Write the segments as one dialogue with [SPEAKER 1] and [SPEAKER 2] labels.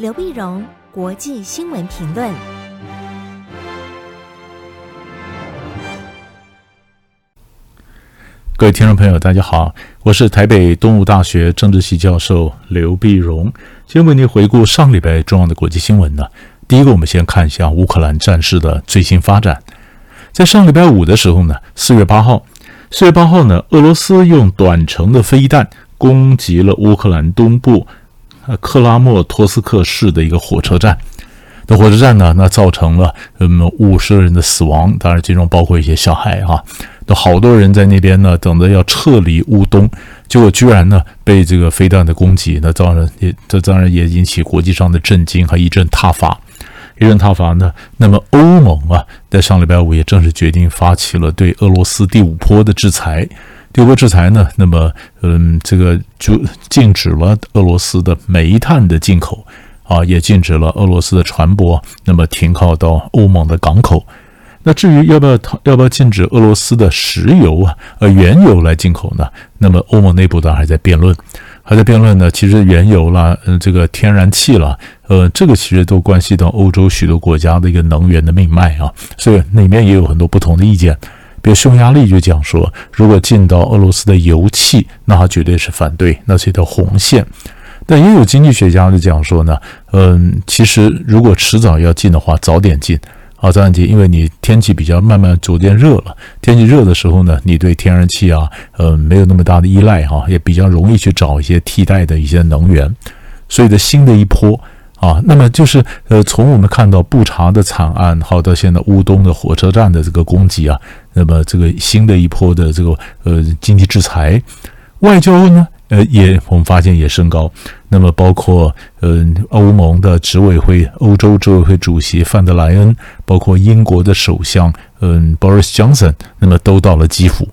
[SPEAKER 1] 刘碧荣，国际新闻评论。
[SPEAKER 2] 各位听众朋友，大家好，我是台北东吴大学政治系教授刘碧荣。今天为您回顾上礼拜重要的国际新闻呢。第一个，我们先看一下乌克兰战事的最新发展。在上礼拜五的时候呢，四月八号，四月八号呢，俄罗斯用短程的飞弹攻击了乌克兰东部。克拉莫托斯克市的一个火车站，那火车站呢，那造成了嗯五十人的死亡，当然其中包括一些小孩哈，都好多人在那边呢，等着要撤离乌东，结果居然呢被这个飞弹的攻击，那当然也这当然也引起国际上的震惊和一阵挞伐，一阵挞伐呢，那么欧盟啊，在上礼拜五也正式决定发起了对俄罗斯第五波的制裁。第五波制裁呢，那么，嗯，这个就禁止了俄罗斯的煤炭的进口，啊，也禁止了俄罗斯的船舶那么停靠到欧盟的港口。那至于要不要要不要禁止俄罗斯的石油啊，呃，原油来进口呢？那么欧盟内部当然还在辩论，还在辩论呢。其实原油啦，嗯，这个天然气啦，呃，这个其实都关系到欧洲许多国家的一个能源的命脉啊，所以里面也有很多不同的意见。比如匈牙利就讲说，如果进到俄罗斯的油气，那他绝对是反对，那是一条红线。但也有经济学家就讲说呢，嗯，其实如果迟早要进的话，早点进啊，早点进，因为你天气比较慢慢逐渐热了，天气热的时候呢，你对天然气啊，嗯，没有那么大的依赖哈，也比较容易去找一些替代的一些能源，所以的新的一波。啊，那么就是呃，从我们看到布查的惨案，好到现在乌东的火车站的这个攻击啊，那么这个新的一波的这个呃经济制裁，外交呢，呃也我们发现也升高。那么包括呃欧盟的执委会、欧洲执委会主席范德莱恩，包括英国的首相嗯 Boris Johnson，那么都到了基辅。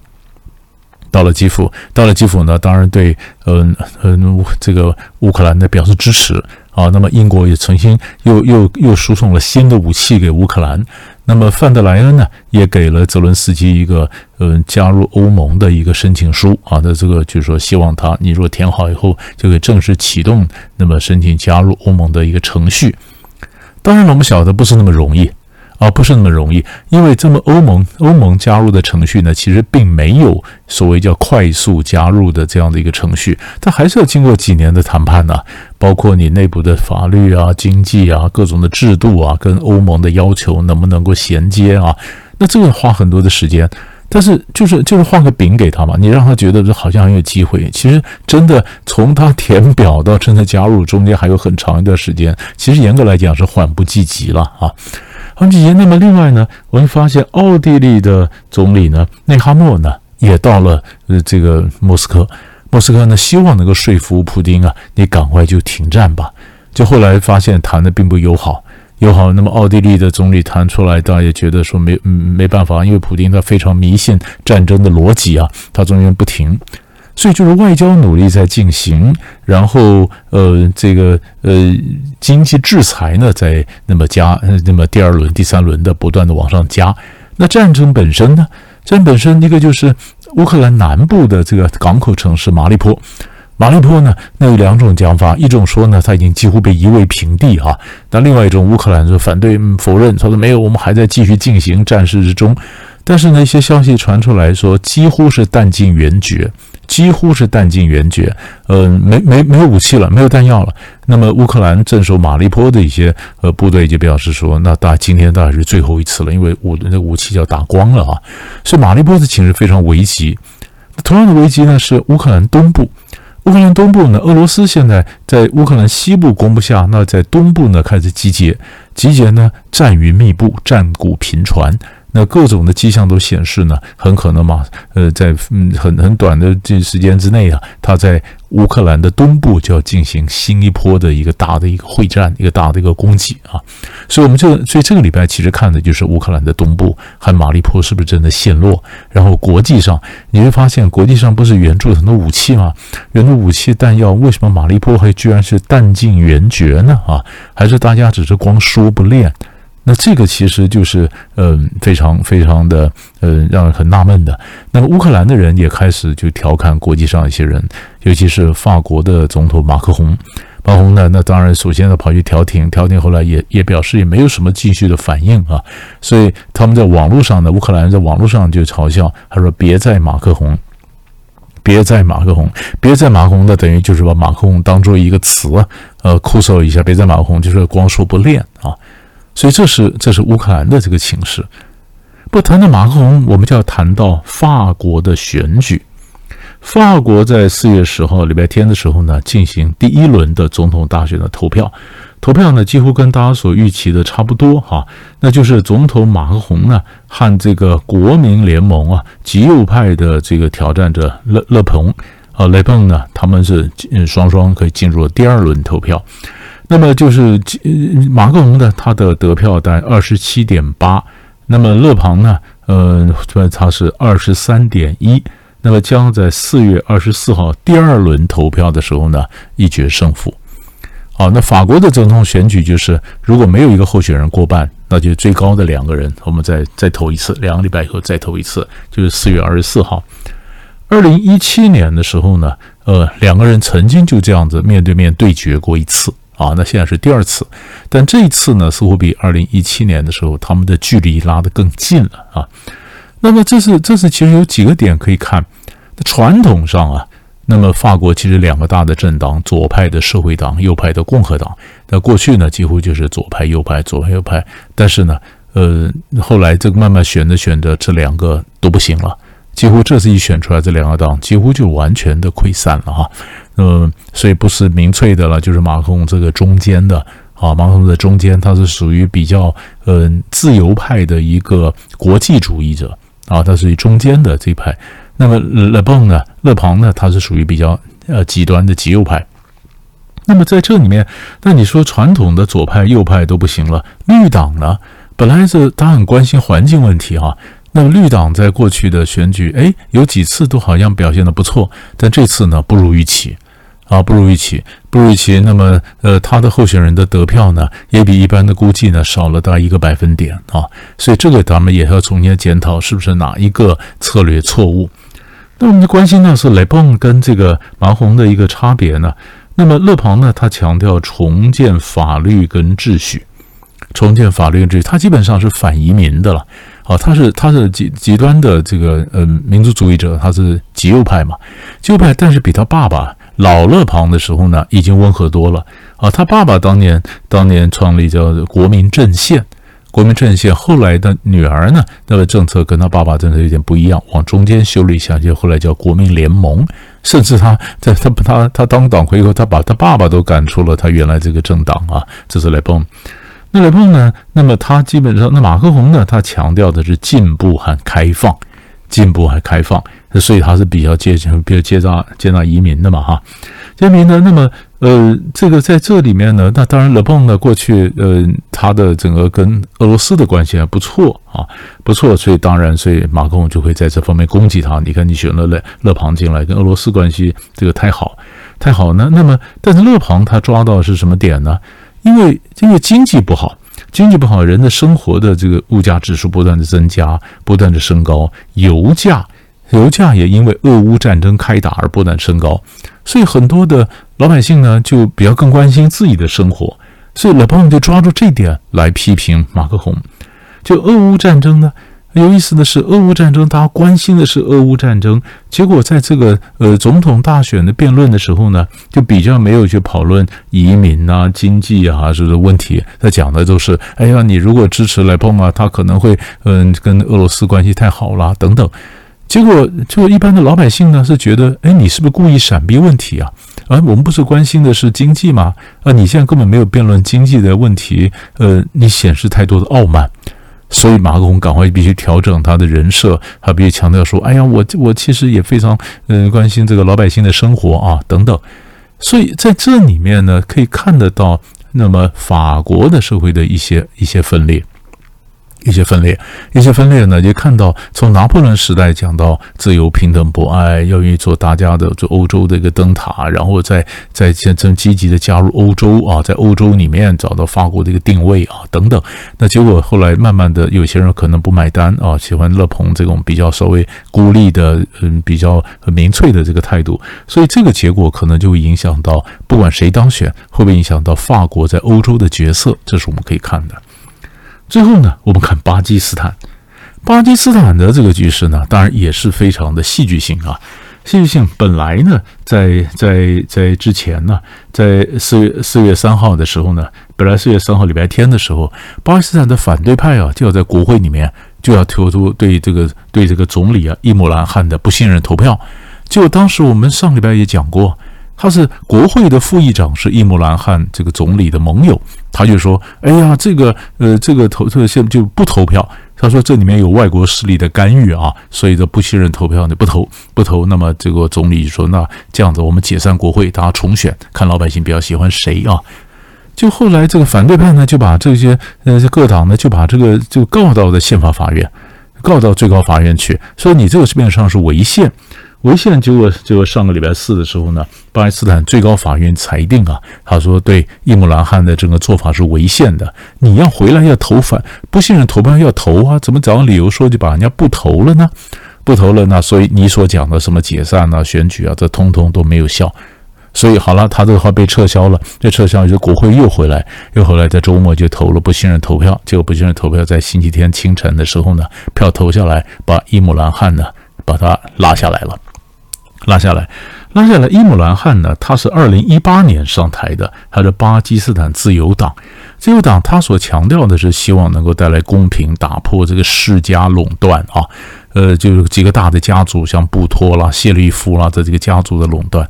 [SPEAKER 2] 到了基辅，到了基辅呢，当然对嗯嗯这个乌克兰呢表示支持。啊，那么英国也重新又又又输送了新的武器给乌克兰。那么范德莱恩呢，也给了泽伦斯基一个嗯加入欧盟的一个申请书啊。那这个就是说，希望他你如果填好以后，就可以正式启动那么申请加入欧盟的一个程序。当然了，我们晓得不是那么容易。啊，不是那么容易，因为这么欧盟欧盟加入的程序呢，其实并没有所谓叫快速加入的这样的一个程序，它还是要经过几年的谈判呢，包括你内部的法律啊、经济啊、各种的制度啊，跟欧盟的要求能不能够衔接啊？那这个花很多的时间，但是就是就是画个饼给他嘛，你让他觉得这好像很有机会，其实真的从他填表到真的加入中间还有很长一段时间，其实严格来讲是缓不济急了啊。很几年，那么另外呢，我们发现奥地利的总理呢，内哈默呢，也到了呃这个莫斯科。莫斯科呢，希望能够说服普丁啊，你赶快就停战吧。就后来发现谈的并不友好，友好。那么奥地利的总理谈出来，大家也觉得说没嗯没办法，因为普丁他非常迷信战争的逻辑啊，他中间不停。所以就是外交努力在进行，然后呃，这个呃经济制裁呢在那么加，那么第二轮、第三轮的不断的往上加。那战争本身呢？战本身一个就是乌克兰南部的这个港口城市马利坡，马利坡呢，那有两种讲法，一种说呢它已经几乎被夷为平地哈，那另外一种乌克兰说反对、否认，他说没有，我们还在继续进行战事之中。但是呢，一些消息传出来说，几乎是弹尽援绝。几乎是弹尽援绝，呃，没没没有武器了，没有弹药了。那么乌克兰镇守马利坡的一些呃部队就表示说，那大今天大概是最后一次了，因为武那个武器要打光了啊。所以马利坡的情势非常危急。同样的危机呢是乌克兰东部，乌克兰东部呢，俄罗斯现在在乌克兰西部攻不下，那在东部呢开始集结，集结呢战云密布，战鼓频传。那各种的迹象都显示呢，很可能嘛，呃，在嗯很很短的这时间之内啊，他在乌克兰的东部就要进行新一波的一个大的一个会战，一个大的一个攻击啊。所以，我们这所以这个礼拜其实看的就是乌克兰的东部和马利坡是不是真的陷落。然后国际上你会发现，国际上不是援助很多武器吗？援助武器弹药，为什么马利坡还居然是弹尽援绝呢？啊，还是大家只是光说不练？那这个其实就是，嗯、非常非常的，呃，让人很纳闷的。那么乌克兰的人也开始就调侃国际上一些人，尤其是法国的总统马克宏。马克宏呢，那当然首先呢跑去调停，调停后来也也表示也没有什么继续的反应啊，所以他们在网络上呢，乌克兰人在网络上就嘲笑，他说别在马克宏。别在马克宏，别在马克宏的等于就是把马克宏当做一个词，呃，哭诉一下。别在马克宏就是光说不练啊，所以这是这是乌克兰的这个情势。不谈到马克龙，我们就要谈到法国的选举。法国在四月十号礼拜天的时候呢，进行第一轮的总统大选的投票。投票呢，几乎跟大家所预期的差不多哈，那就是总统马克宏呢和这个国民联盟啊极右派的这个挑战者勒勒庞啊勒庞呢，他们是双双可以进入了第二轮投票。那么就是马克龙的他的得票在二十七点八，那么勒庞呢，呃，他是二十三点一，那么将在四月二十四号第二轮投票的时候呢一决胜负。好，那法国的总统选举就是，如果没有一个候选人过半，那就最高的两个人，我们再再投一次，两个礼拜以后再投一次，就是四月二十四号。二零一七年的时候呢，呃，两个人曾经就这样子面对面对决过一次啊，那现在是第二次，但这一次呢，似乎比二零一七年的时候他们的距离拉得更近了啊。那么这是这是其实有几个点可以看，传统上啊。那么，法国其实两个大的政党，左派的社会党，右派的共和党。那过去呢，几乎就是左派、右派、左派、右派。但是呢，呃，后来这个慢慢选着选着，这两个都不行了。几乎这次一选出来，这两个党几乎就完全的溃散了哈。嗯，所以不是民粹的了，就是马克龙这个中间的啊，马克龙的中间，他是属于比较嗯、呃、自由派的一个国际主义者啊，他属于中间的这一派。那么勒庞呢？勒庞呢？他是属于比较呃极端的极右派。那么在这里面，那你说传统的左派、右派都不行了，绿党呢？本来是他很关心环境问题哈。那么绿党在过去的选举，哎，有几次都好像表现得不错，但这次呢，不如预期。啊，不如预期，不如预期。那么，呃，他的候选人的得票呢，也比一般的估计呢少了大概一个百分点啊。所以这个咱们也要重新检讨，是不是哪一个策略错误？那我们的关心呢是勒庞跟这个马红的一个差别呢？那么勒庞呢，他强调重建法律跟秩序，重建法律跟秩序，他基本上是反移民的了。啊，他是他是极极端的这个呃民族主义者，他是极右派嘛，极右派，但是比他爸爸。老勒庞的时候呢，已经温和多了啊。他爸爸当年当年创立叫国民阵线，国民阵线后来的女儿呢，那个政策跟他爸爸政策有点不一样，往中间修了一下，就后来叫国民联盟。甚至他在他他他当党魁以后，他把他爸爸都赶出了他原来这个政党啊。这是来帮。那勒庞呢？那么他基本上，那马克宏呢？他强调的是进步和开放。进步和开放，所以他是比较接比较接纳接纳移民的嘛哈，移民呢，那么呃，这个在这里面呢，那当然勒庞呢过去呃他的整个跟俄罗斯的关系还不错啊，不错，所以当然所以马克宏就会在这方面攻击他。你看你选了勒勒庞进来，跟俄罗斯关系这个太好太好呢，那么但是勒庞他抓到是什么点呢？因为因为经济不好。经济不好，人的生活的这个物价指数不断的增加，不断的升高，油价，油价也因为俄乌战争开打而不断升高，所以很多的老百姓呢就比较更关心自己的生活，所以老朋友就抓住这点来批评马克宏，就俄乌战争呢。有意思的是，俄乌战争，大家关心的是俄乌战争，结果在这个呃总统大选的辩论的时候呢，就比较没有去讨论移民啊、经济啊这个问题，他讲的都是，哎呀，你如果支持来碰啊，他可能会嗯跟俄罗斯关系太好啦等等。结果就一般的老百姓呢是觉得，哎，你是不是故意闪避问题啊？啊我们不是关心的是经济吗？啊，你现在根本没有辩论经济的问题，呃，你显示太多的傲慢。所以马克龙赶快必须调整他的人设，他必须强调说：“哎呀，我我其实也非常嗯关心这个老百姓的生活啊，等等。”所以在这里面呢，可以看得到，那么法国的社会的一些一些分裂，一些分裂，一些分裂呢，也看到从拿破仑时代讲到自由、平等、博爱，要愿意做大家的，做欧洲的一个灯塔，然后再再现在积极的加入欧洲啊，在欧洲里面找到法国的一个定位啊，等等。那结果后来慢慢的，有些人可能不买单啊，喜欢勒庞这种比较稍微孤立的，嗯，比较很民粹的这个态度，所以这个结果可能就会影响到，不管谁当选，会不会影响到法国在欧洲的角色，这是我们可以看的。最后呢，我们看巴基斯坦，巴基斯坦的这个局势呢，当然也是非常的戏剧性啊。戏剧性本来呢，在在在之前呢，在四月四月三号的时候呢，本来四月三号礼拜天的时候，巴基斯坦的反对派啊，就要在国会里面就要提出对这个对这个总理啊伊姆兰汗的不信任投票。就当时我们上礼拜也讲过。他是国会的副议长，是伊姆兰汗这个总理的盟友，他就说：“哎呀，这个呃，这个投这个现就不投票。”他说：“这里面有外国势力的干预啊，所以这不信任投票，你不投不投。”那么这个总理就说：“那这样子，我们解散国会，大家重选，看老百姓比较喜欢谁啊？”就后来这个反对派呢，就把这些呃各党呢，就把这个就告到了宪法法院，告到最高法院去，说你这个基本上是违宪。违宪，结果结果上个礼拜四的时候呢，巴基斯坦最高法院裁定啊，他说对伊姆兰汗的这个做法是违宪的。你要回来要投反不信任投票要投啊，怎么找个理由说就把人家不投了呢？不投了，那所以你所讲的什么解散啊、选举啊，这通通都没有效。所以好了，他这个话被撤销了，被撤销，就国会又回来，又回来在周末就投了不信任投票。结果不信任投票在星期天清晨的时候呢，票投下来，把伊姆兰汗呢把他拉下来了。拉下来，拉下来。伊姆兰汗呢，他是二零一八年上台的，他是巴基斯坦自由党。自由党他所强调的是希望能够带来公平，打破这个世家垄断啊。呃，就是几个大的家族，像布托啦、谢利夫啦的这个家族的垄断。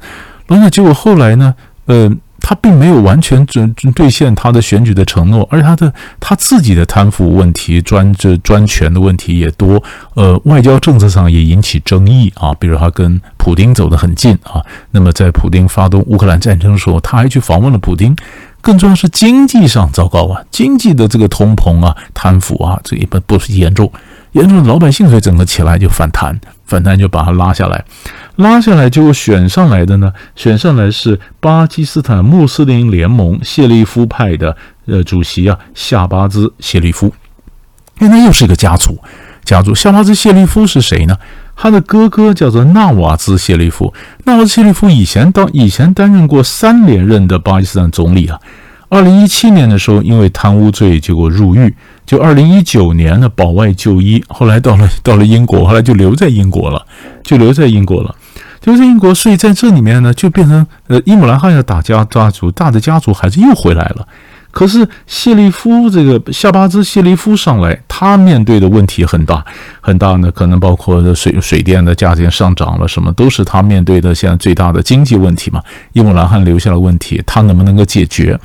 [SPEAKER 2] 那结果后来呢，呃。他并没有完全准兑现他的选举的承诺，而他的他自己的贪腐问题、专这专权的问题也多，呃，外交政策上也引起争议啊。比如他跟普丁走得很近啊，那么在普丁发动乌克兰战争的时候，他还去访问了普丁。更重要是经济上糟糕啊，经济的这个通膨啊、贪腐啊，这一般不是严重，严重的老百姓所以整个起来就反弹，反弹就把他拉下来。拉下来，结果选上来的呢？选上来是巴基斯坦穆斯林联盟谢利夫派的呃主席啊，夏巴兹谢利夫。哎，那又是一个家族，家族夏巴兹谢利夫是谁呢？他的哥哥叫做纳瓦兹谢利夫。纳瓦兹谢利夫以前当以前担任过三连任的巴基斯坦总理啊。二零一七年的时候，因为贪污罪，结果入狱。就二零一九年呢保外就医，后来到了到了英国，后来就留在英国了，就留在英国了。留在英国，所以在这里面呢，就变成呃，伊姆兰汗的大家家族，大的家族还是又回来了。可是谢利夫这个夏巴兹谢利夫上来，他面对的问题很大很大呢，可能包括水水电的价钱上涨了，什么都是他面对的现在最大的经济问题嘛。伊姆兰汗留下了问题，他能不能够解决？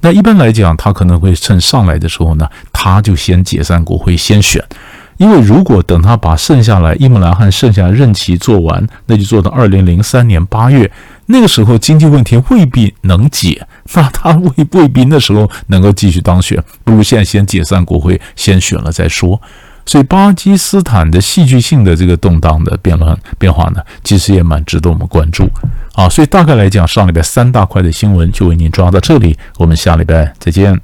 [SPEAKER 2] 那一般来讲，他可能会趁上来的时候呢，他就先解散国会，先选。因为如果等他把剩下来伊姆兰汗剩下任期做完，那就做到二零零三年八月，那个时候经济问题未必能解，那他未未必那时候能够继续当选。不如现在先解散国会，先选了再说。所以巴基斯坦的戏剧性的这个动荡的变乱变化呢，其实也蛮值得我们关注。啊，所以大概来讲，上礼拜三大块的新闻就为您抓到这里，我们下礼拜再见。